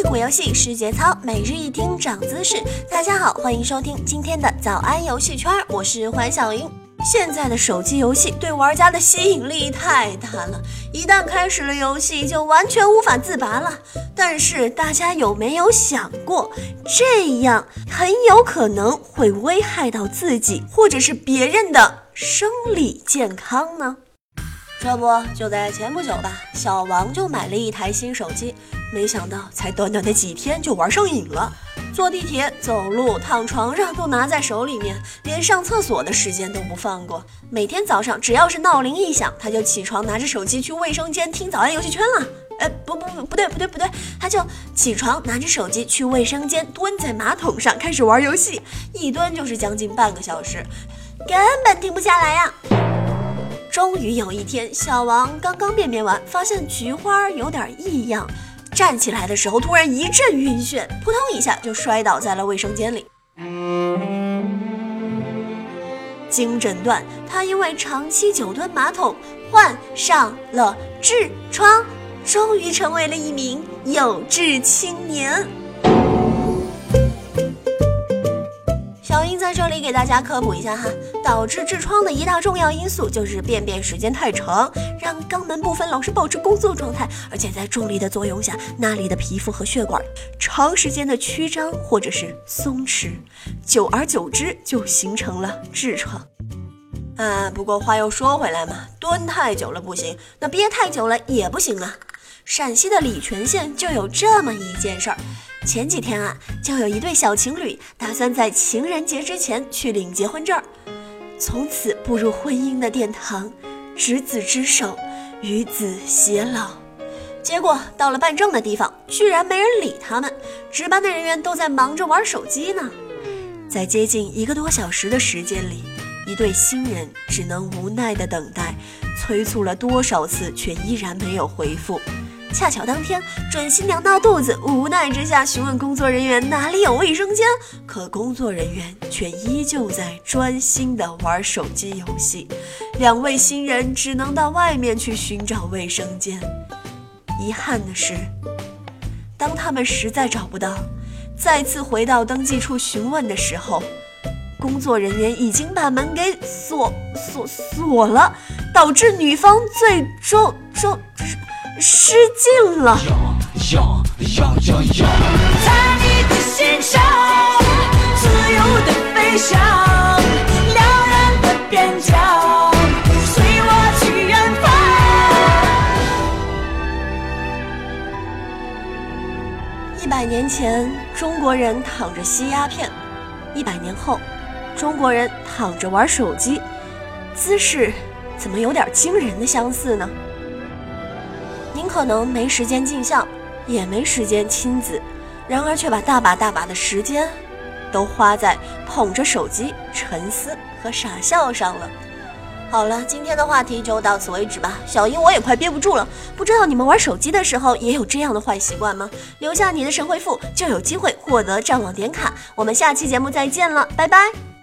自古游戏是节操，每日一听长姿势。大家好，欢迎收听今天的早安游戏圈，我是欢小云。现在的手机游戏对玩家的吸引力太大了，一旦开始了游戏就完全无法自拔了。但是大家有没有想过，这样很有可能会危害到自己或者是别人的生理健康呢？这不就在前不久吧，小王就买了一台新手机，没想到才短短的几天就玩上瘾了。坐地铁、走路、躺床上都拿在手里面，连上厕所的时间都不放过。每天早上只要是闹铃一响，他就起床拿着手机去卫生间听早安游戏圈了。哎，不不不，不对不对不对，他就起床拿着手机去卫生间，蹲在马桶上开始玩游戏，一蹲就是将近半个小时，根本停不下来呀。终于有一天，小王刚刚便便完，发现菊花有点异样。站起来的时候，突然一阵晕眩，扑通一下就摔倒在了卫生间里。经诊断，他因为长期久蹲马桶，患上了痔疮，终于成为了一名有志青年。英在这里给大家科普一下哈，导致痔疮的一大重要因素就是便便时间太长，让肛门部分老是保持工作状态，而且在重力的作用下，那里的皮肤和血管长时间的曲张或者是松弛，久而久之就形成了痔疮。啊，不过话又说回来嘛，蹲太久了不行，那憋太久了也不行啊。陕西的礼泉县就有这么一件事儿。前几天啊，就有一对小情侣打算在情人节之前去领结婚证，从此步入婚姻的殿堂，执子之手，与子偕老。结果到了办证的地方，居然没人理他们，值班的人员都在忙着玩手机呢。在接近一个多小时的时间里，一对新人只能无奈的等待，催促了多少次，却依然没有回复。恰巧当天准新娘闹肚子，无奈之下询问工作人员哪里有卫生间，可工作人员却依旧在专心的玩手机游戏，两位新人只能到外面去寻找卫生间。遗憾的是，当他们实在找不到，再次回到登记处询问的时候，工作人员已经把门给锁锁锁了，导致女方最终终。失禁了。要要要要要在你的心上，自由的飞翔。一百年前，中国人躺着吸鸦片；一百年后，中国人躺着玩手机，姿势怎么有点惊人的相似呢？您可能没时间镜像，也没时间亲子，然而却把大把大把的时间都花在捧着手机沉思和傻笑上了。好了，今天的话题就到此为止吧。小英我也快憋不住了，不知道你们玩手机的时候也有这样的坏习惯吗？留下你的神回复，就有机会获得战网点卡。我们下期节目再见了，拜拜。